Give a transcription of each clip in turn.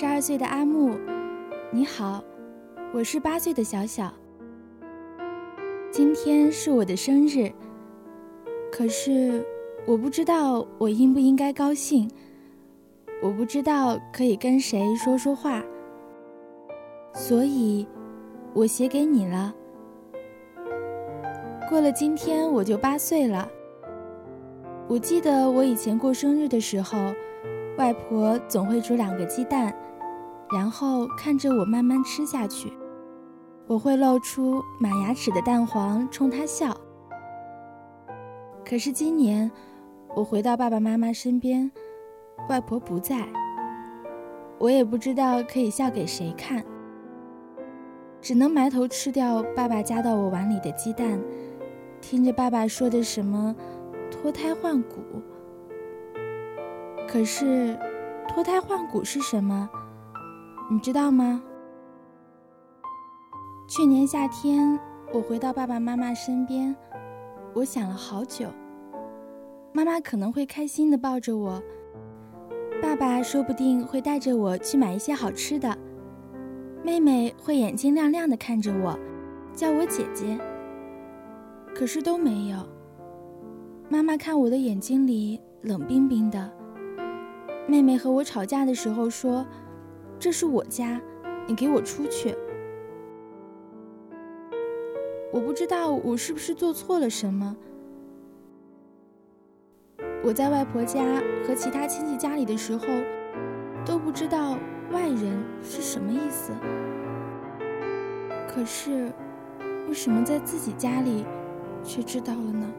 十二岁的阿木，你好，我是八岁的小小。今天是我的生日，可是我不知道我应不应该高兴，我不知道可以跟谁说说话，所以，我写给你了。过了今天我就八岁了。我记得我以前过生日的时候。外婆总会煮两个鸡蛋，然后看着我慢慢吃下去。我会露出满牙齿的蛋黄冲她笑。可是今年，我回到爸爸妈妈身边，外婆不在，我也不知道可以笑给谁看，只能埋头吃掉爸爸夹到我碗里的鸡蛋，听着爸爸说的什么脱胎换骨。可是，脱胎换骨是什么？你知道吗？去年夏天，我回到爸爸妈妈身边，我想了好久。妈妈可能会开心的抱着我，爸爸说不定会带着我去买一些好吃的，妹妹会眼睛亮亮的看着我，叫我姐姐。可是都没有。妈妈看我的眼睛里冷冰冰的。妹妹和我吵架的时候说：“这是我家，你给我出去。”我不知道我是不是做错了什么。我在外婆家和其他亲戚家里的时候，都不知道外人是什么意思。可是，为什么在自己家里却知道了呢？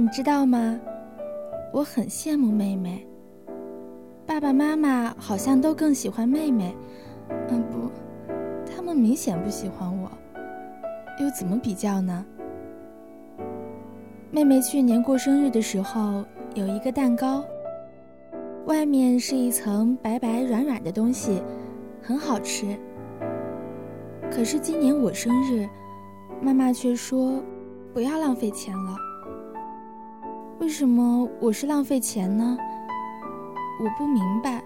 你知道吗？我很羡慕妹妹。爸爸妈妈好像都更喜欢妹妹。嗯，不，他们明显不喜欢我。又怎么比较呢？妹妹去年过生日的时候有一个蛋糕，外面是一层白白软软的东西，很好吃。可是今年我生日，妈妈却说。不要浪费钱了。为什么我是浪费钱呢？我不明白。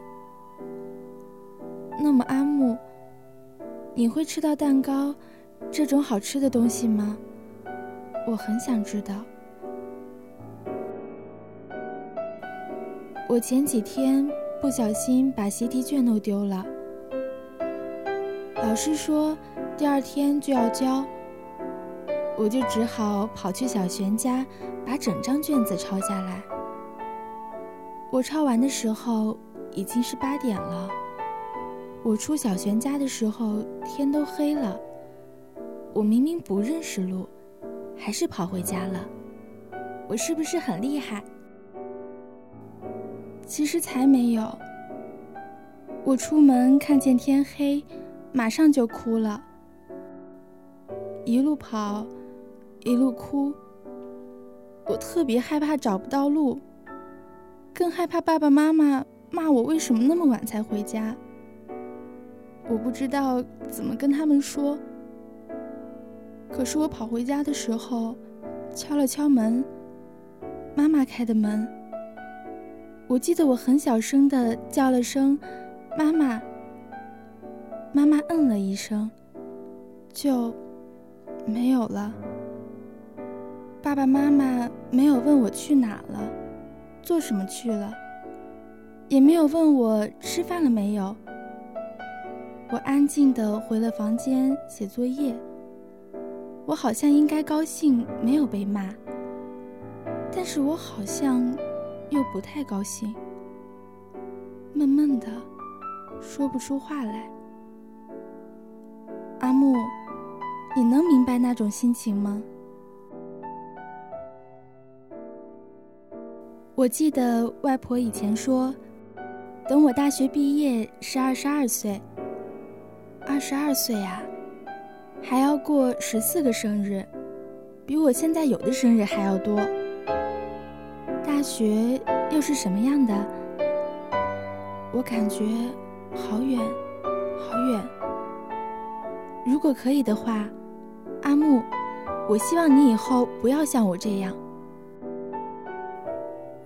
那么阿木，你会吃到蛋糕这种好吃的东西吗？我很想知道。我前几天不小心把习题卷弄丢了，老师说第二天就要交。我就只好跑去小璇家，把整张卷子抄下来。我抄完的时候已经是八点了。我出小璇家的时候天都黑了。我明明不认识路，还是跑回家了。我是不是很厉害？其实才没有。我出门看见天黑，马上就哭了，一路跑。一路哭，我特别害怕找不到路，更害怕爸爸妈妈骂我为什么那么晚才回家。我不知道怎么跟他们说。可是我跑回家的时候，敲了敲门，妈妈开的门。我记得我很小声的叫了声“妈妈”，妈妈嗯了一声，就没有了。爸爸妈妈没有问我去哪了，做什么去了，也没有问我吃饭了没有。我安静地回了房间写作业。我好像应该高兴，没有被骂，但是我好像又不太高兴，闷闷的，说不出话来。阿木，你能明白那种心情吗？我记得外婆以前说，等我大学毕业是二十二岁。二十二岁呀，还要过十四个生日，比我现在有的生日还要多。大学又是什么样的？我感觉好远，好远。如果可以的话，阿木，我希望你以后不要像我这样。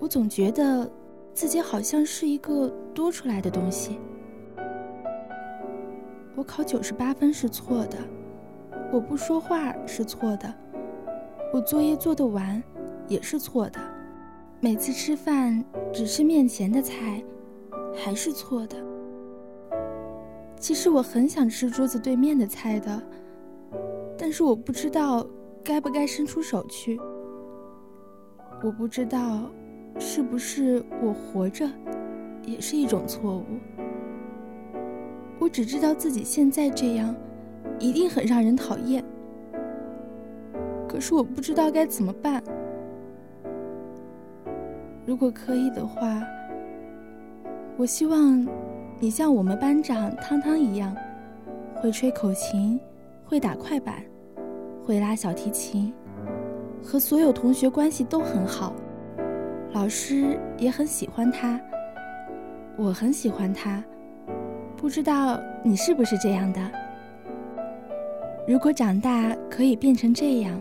我总觉得自己好像是一个多出来的东西。我考九十八分是错的，我不说话是错的，我作业做得完也是错的，每次吃饭只吃面前的菜还是错的。其实我很想吃桌子对面的菜的，但是我不知道该不该伸出手去。我不知道。是不是我活着，也是一种错误？我只知道自己现在这样，一定很让人讨厌。可是我不知道该怎么办。如果可以的话，我希望你像我们班长汤汤一样，会吹口琴，会打快板，会拉小提琴，和所有同学关系都很好。老师也很喜欢他，我很喜欢他，不知道你是不是这样的？如果长大可以变成这样，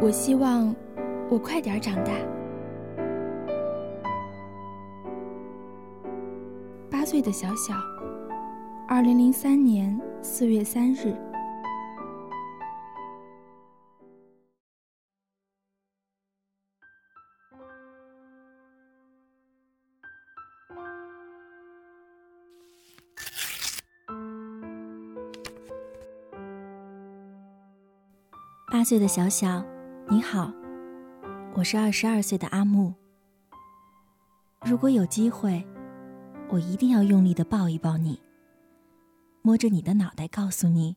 我希望我快点长大。八岁的小小，二零零三年四月三日。八岁的小小，你好，我是二十二岁的阿木。如果有机会，我一定要用力的抱一抱你，摸着你的脑袋，告诉你，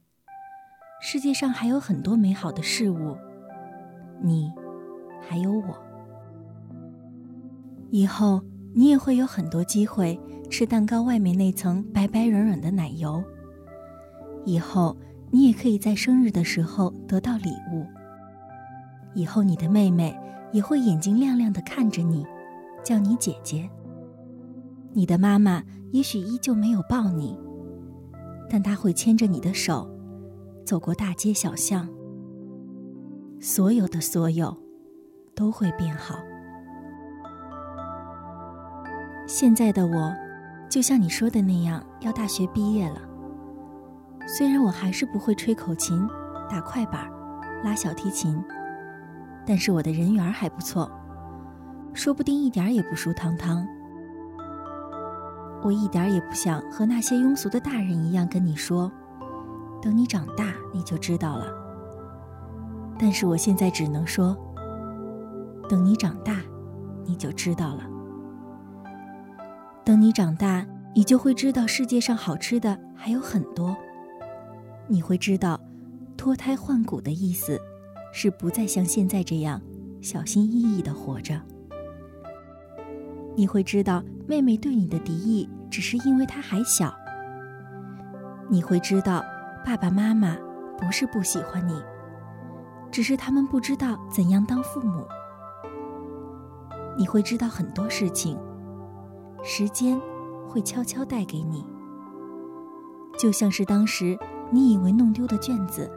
世界上还有很多美好的事物，你，还有我。以后你也会有很多机会吃蛋糕外面那层白白软软的奶油。以后。你也可以在生日的时候得到礼物。以后你的妹妹也会眼睛亮亮的看着你，叫你姐姐。你的妈妈也许依旧没有抱你，但她会牵着你的手，走过大街小巷。所有的所有，都会变好。现在的我，就像你说的那样，要大学毕业了。虽然我还是不会吹口琴、打快板、拉小提琴，但是我的人缘还不错，说不定一点也不输汤汤。我一点也不想和那些庸俗的大人一样跟你说，等你长大你就知道了。但是我现在只能说，等你长大，你就知道了。等你长大，你就会知道世界上好吃的还有很多。你会知道，脱胎换骨的意思，是不再像现在这样小心翼翼的活着。你会知道，妹妹对你的敌意只是因为她还小。你会知道，爸爸妈妈不是不喜欢你，只是他们不知道怎样当父母。你会知道很多事情，时间会悄悄带给你，就像是当时。你以为弄丢的卷子，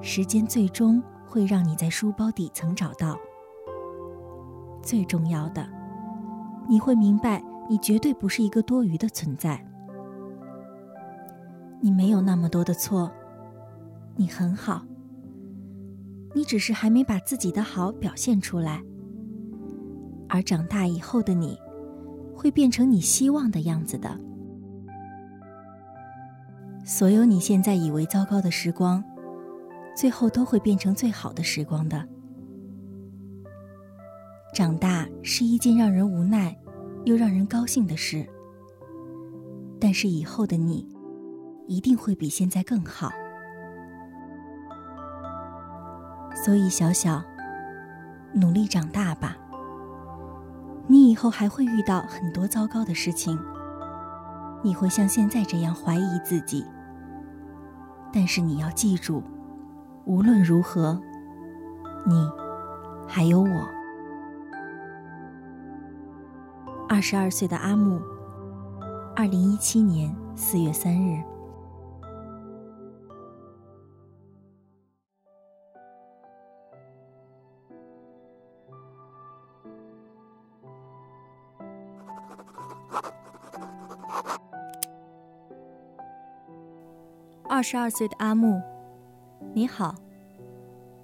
时间最终会让你在书包底层找到。最重要的，你会明白，你绝对不是一个多余的存在。你没有那么多的错，你很好。你只是还没把自己的好表现出来。而长大以后的你，会变成你希望的样子的。所有你现在以为糟糕的时光，最后都会变成最好的时光的。长大是一件让人无奈，又让人高兴的事。但是以后的你，一定会比现在更好。所以，小小，努力长大吧。你以后还会遇到很多糟糕的事情，你会像现在这样怀疑自己。但是你要记住，无论如何，你还有我。二十二岁的阿木，二零一七年四月三日。二十二岁的阿木，你好，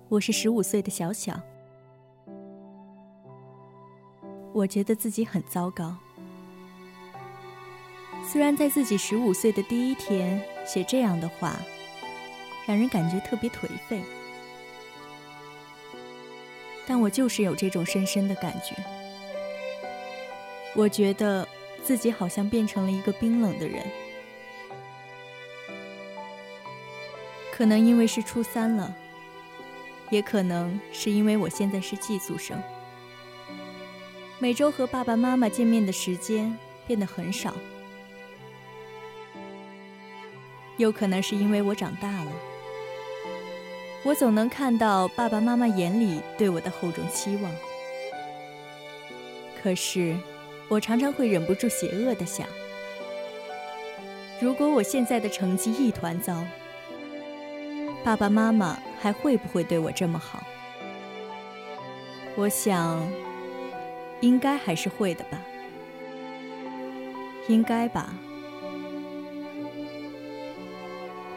我是十五岁的小小。我觉得自己很糟糕，虽然在自己十五岁的第一天写这样的话，让人感觉特别颓废，但我就是有这种深深的感觉。我觉得自己好像变成了一个冰冷的人。可能因为是初三了，也可能是因为我现在是寄宿生，每周和爸爸妈妈见面的时间变得很少。又可能是因为我长大了，我总能看到爸爸妈妈眼里对我的厚重期望。可是，我常常会忍不住邪恶的想：如果我现在的成绩一团糟，爸爸妈妈还会不会对我这么好？我想，应该还是会的吧。应该吧。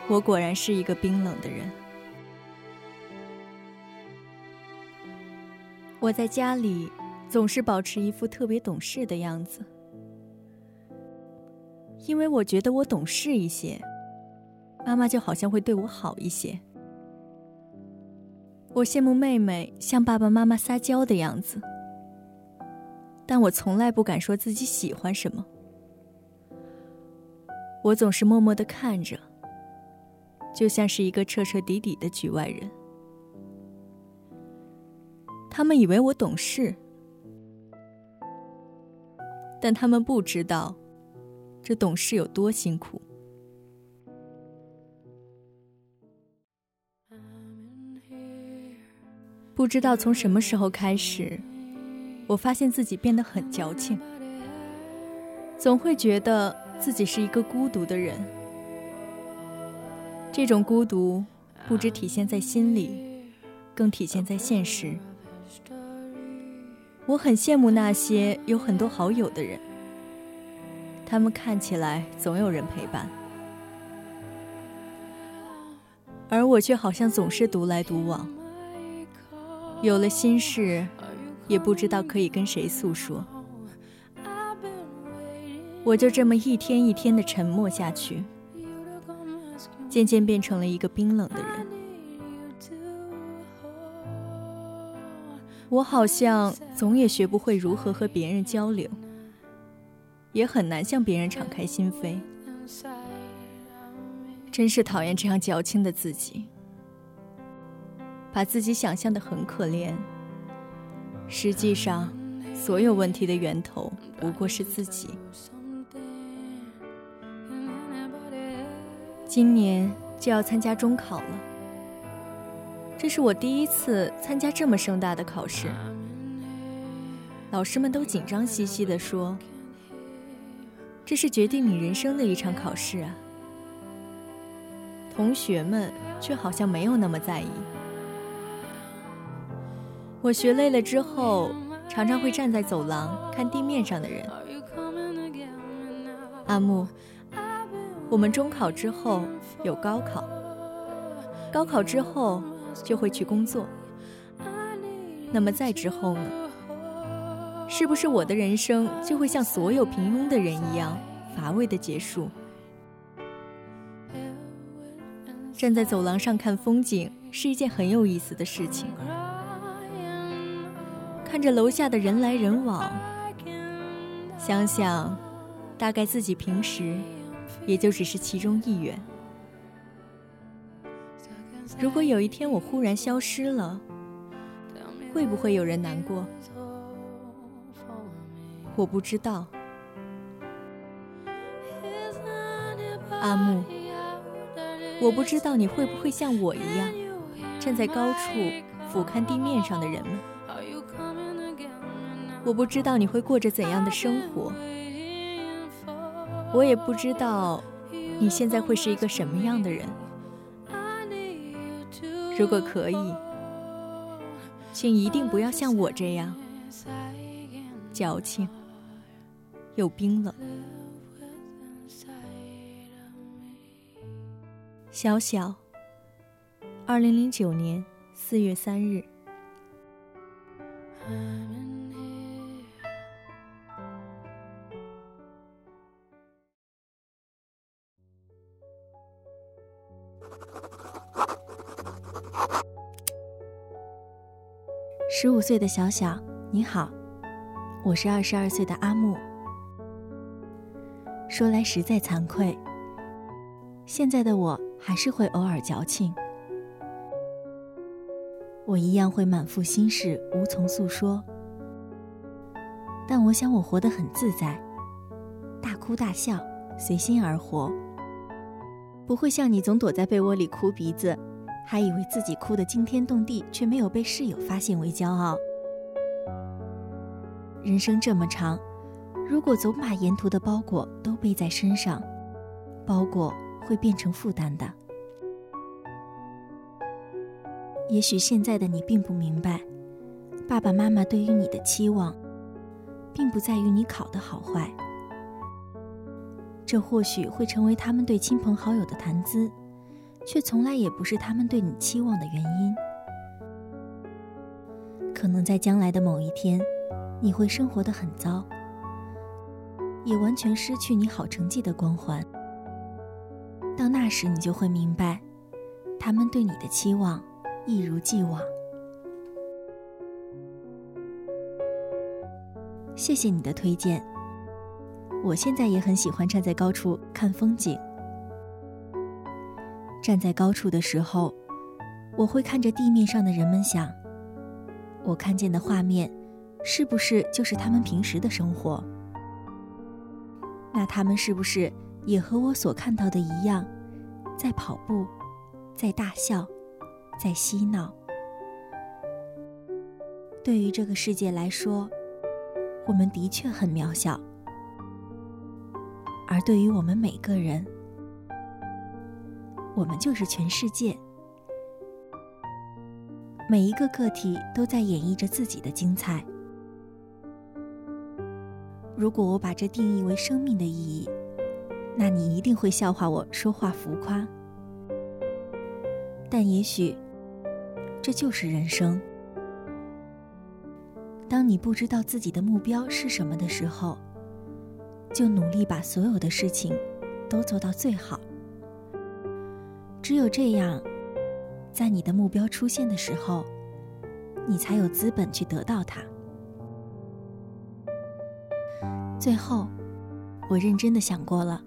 我果然是一个冰冷的人。我在家里总是保持一副特别懂事的样子，因为我觉得我懂事一些。妈妈就好像会对我好一些。我羡慕妹妹向爸爸妈妈撒娇的样子，但我从来不敢说自己喜欢什么。我总是默默的看着，就像是一个彻彻底底的局外人。他们以为我懂事，但他们不知道，这懂事有多辛苦。不知道从什么时候开始，我发现自己变得很矫情，总会觉得自己是一个孤独的人。这种孤独不只体现在心里，更体现在现实。我很羡慕那些有很多好友的人，他们看起来总有人陪伴，而我却好像总是独来独往。有了心事，也不知道可以跟谁诉说。我就这么一天一天的沉默下去，渐渐变成了一个冰冷的人。我好像总也学不会如何和别人交流，也很难向别人敞开心扉。真是讨厌这样矫情的自己。把自己想象的很可怜，实际上，所有问题的源头不过是自己。今年就要参加中考了，这是我第一次参加这么盛大的考试，老师们都紧张兮兮地说：“这是决定你人生的一场考试啊。”同学们却好像没有那么在意。我学累了之后，常常会站在走廊看地面上的人。阿木，我们中考之后有高考，高考之后就会去工作。那么再之后呢？是不是我的人生就会像所有平庸的人一样乏味的结束？站在走廊上看风景是一件很有意思的事情，看着楼下的人来人往，想想，大概自己平时也就只是其中一员。如果有一天我忽然消失了，会不会有人难过？我不知道，阿木，我不知道你会不会像我一样，站在高处俯瞰地面上的人们。我不知道你会过着怎样的生活，我也不知道你现在会是一个什么样的人。如果可以，请一定不要像我这样矫情。又冰冷。小小，二零零九年四月三日。五岁的小小，你好，我是二十二岁的阿木。说来实在惭愧，现在的我还是会偶尔矫情，我一样会满腹心事无从诉说。但我想我活得很自在，大哭大笑，随心而活，不会像你总躲在被窝里哭鼻子，还以为自己哭得惊天动地，却没有被室友发现为骄傲。人生这么长。如果总把沿途的包裹都背在身上，包裹会变成负担的。也许现在的你并不明白，爸爸妈妈对于你的期望，并不在于你考得好坏。这或许会成为他们对亲朋好友的谈资，却从来也不是他们对你期望的原因。可能在将来的某一天，你会生活的很糟。也完全失去你好成绩的光环。到那时，你就会明白，他们对你的期望一如既往。谢谢你的推荐。我现在也很喜欢站在高处看风景。站在高处的时候，我会看着地面上的人们，想：我看见的画面，是不是就是他们平时的生活？那他们是不是也和我所看到的一样，在跑步，在大笑，在嬉闹？对于这个世界来说，我们的确很渺小；而对于我们每个人，我们就是全世界。每一个个体都在演绎着自己的精彩。如果我把这定义为生命的意义，那你一定会笑话我说话浮夸。但也许，这就是人生。当你不知道自己的目标是什么的时候，就努力把所有的事情都做到最好。只有这样，在你的目标出现的时候，你才有资本去得到它。最后，我认真的想过了。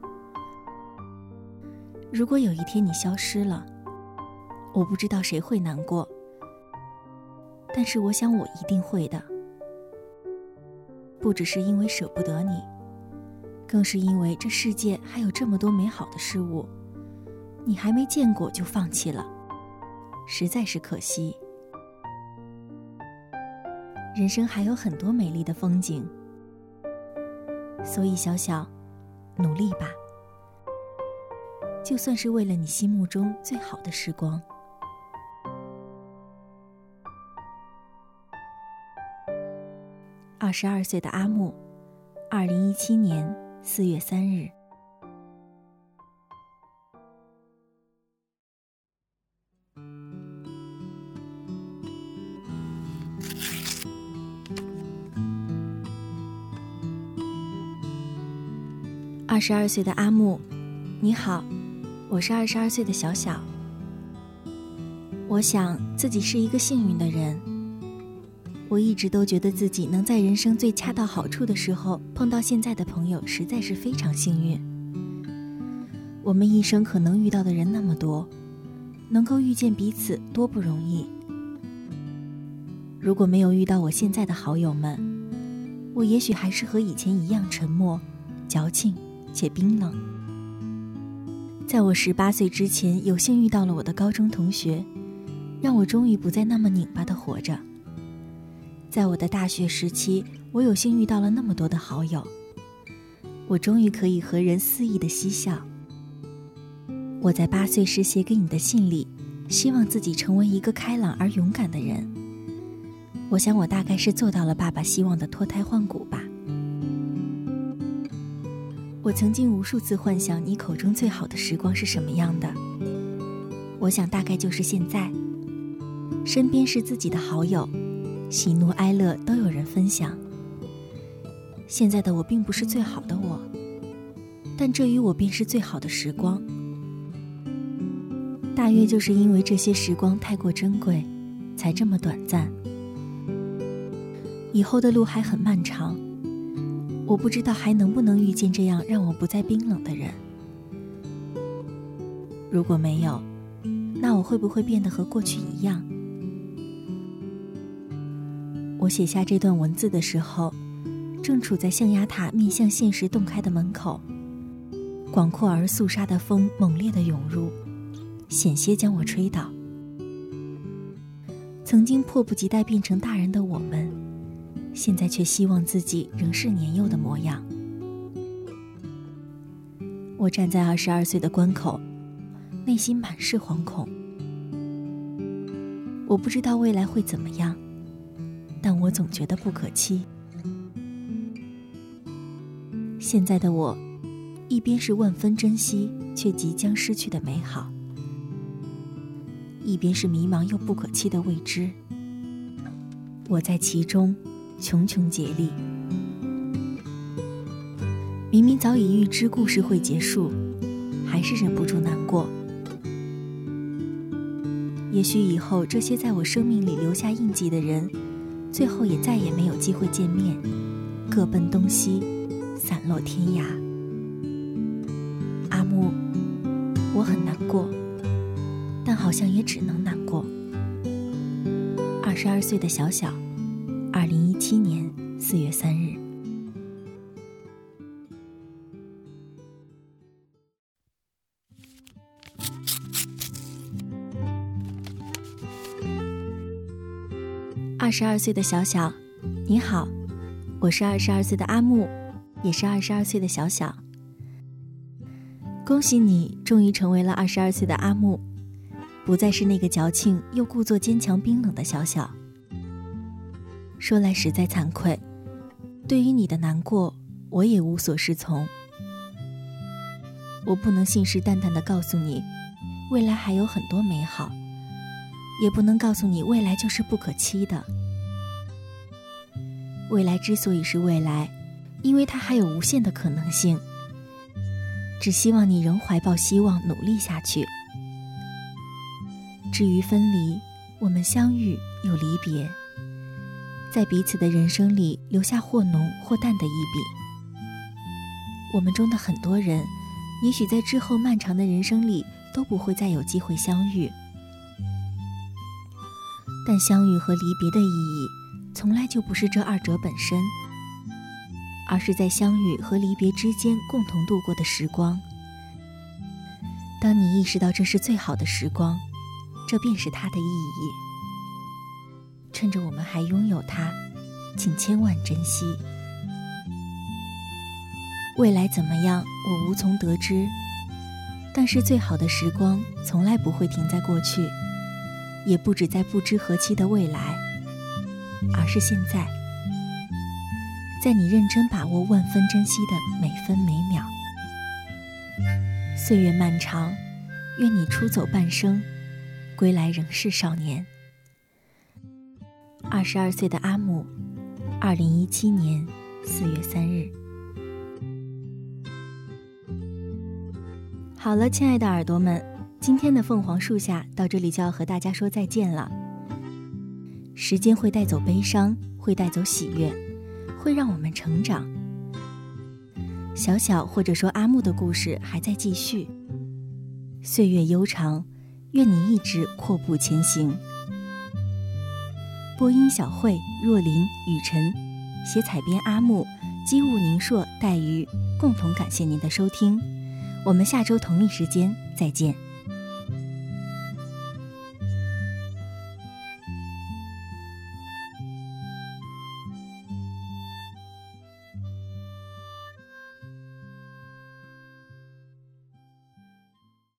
如果有一天你消失了，我不知道谁会难过，但是我想我一定会的。不只是因为舍不得你，更是因为这世界还有这么多美好的事物，你还没见过就放弃了，实在是可惜。人生还有很多美丽的风景。所以，小小，努力吧，就算是为了你心目中最好的时光。二十二岁的阿木，二零一七年四月三日。十二岁的阿木，你好，我是二十二岁的小小。我想自己是一个幸运的人。我一直都觉得自己能在人生最恰到好处的时候碰到现在的朋友，实在是非常幸运。我们一生可能遇到的人那么多，能够遇见彼此多不容易。如果没有遇到我现在的好友们，我也许还是和以前一样沉默、矫情且冰冷。在我十八岁之前，有幸遇到了我的高中同学，让我终于不再那么拧巴的活着。在我的大学时期，我有幸遇到了那么多的好友，我终于可以和人肆意的嬉笑。我在八岁时写给你的信里，希望自己成为一个开朗而勇敢的人。我想，我大概是做到了爸爸希望的脱胎换骨吧。我曾经无数次幻想你口中最好的时光是什么样的。我想，大概就是现在，身边是自己的好友，喜怒哀乐都有人分享。现在的我并不是最好的我，但这与我便是最好的时光。大约就是因为这些时光太过珍贵，才这么短暂。以后的路还很漫长，我不知道还能不能遇见这样让我不再冰冷的人。如果没有，那我会不会变得和过去一样？我写下这段文字的时候，正处在象牙塔面向现实洞开的门口，广阔而肃杀的风猛烈的涌入。险些将我吹倒。曾经迫不及待变成大人的我们，现在却希望自己仍是年幼的模样。我站在二十二岁的关口，内心满是惶恐。我不知道未来会怎么样，但我总觉得不可期。现在的我，一边是万分珍惜却即将失去的美好。一边是迷茫又不可期的未知，我在其中穷穷竭力。明明早已预知故事会结束，还是忍不住难过。也许以后这些在我生命里留下印记的人，最后也再也没有机会见面，各奔东西，散落天涯。阿木，我很难过。但好像也只能难过。二十二岁的小小，十二岁的小小，你好，我是二十二岁的阿木，也是二十二岁的小小。恭喜你，终于成为了二十二岁的阿木。不再是那个矫情又故作坚强、冰冷的小小。说来实在惭愧，对于你的难过，我也无所适从。我不能信誓旦旦地告诉你，未来还有很多美好，也不能告诉你未来就是不可期的。未来之所以是未来，因为它还有无限的可能性。只希望你仍怀抱希望，努力下去。至于分离，我们相遇又离别，在彼此的人生里留下或浓或淡的一笔。我们中的很多人，也许在之后漫长的人生里都不会再有机会相遇。但相遇和离别的意义，从来就不是这二者本身，而是在相遇和离别之间共同度过的时光。当你意识到这是最好的时光。这便是它的意义。趁着我们还拥有它，请千万珍惜。未来怎么样，我无从得知。但是最好的时光从来不会停在过去，也不止在不知何期的未来，而是现在，在你认真把握、万分珍惜的每分每秒。岁月漫长，愿你出走半生。归来仍是少年。二十二岁的阿木，二零一七年四月三日。好了，亲爱的耳朵们，今天的凤凰树下到这里就要和大家说再见了。时间会带走悲伤，会带走喜悦，会让我们成长。小小或者说阿木的故事还在继续。岁月悠长，愿你一直阔步前行。播音小慧、若琳、雨晨，写采编阿木、机务宁硕、黛鱼，共同感谢您的收听。我们下周同一时间再见。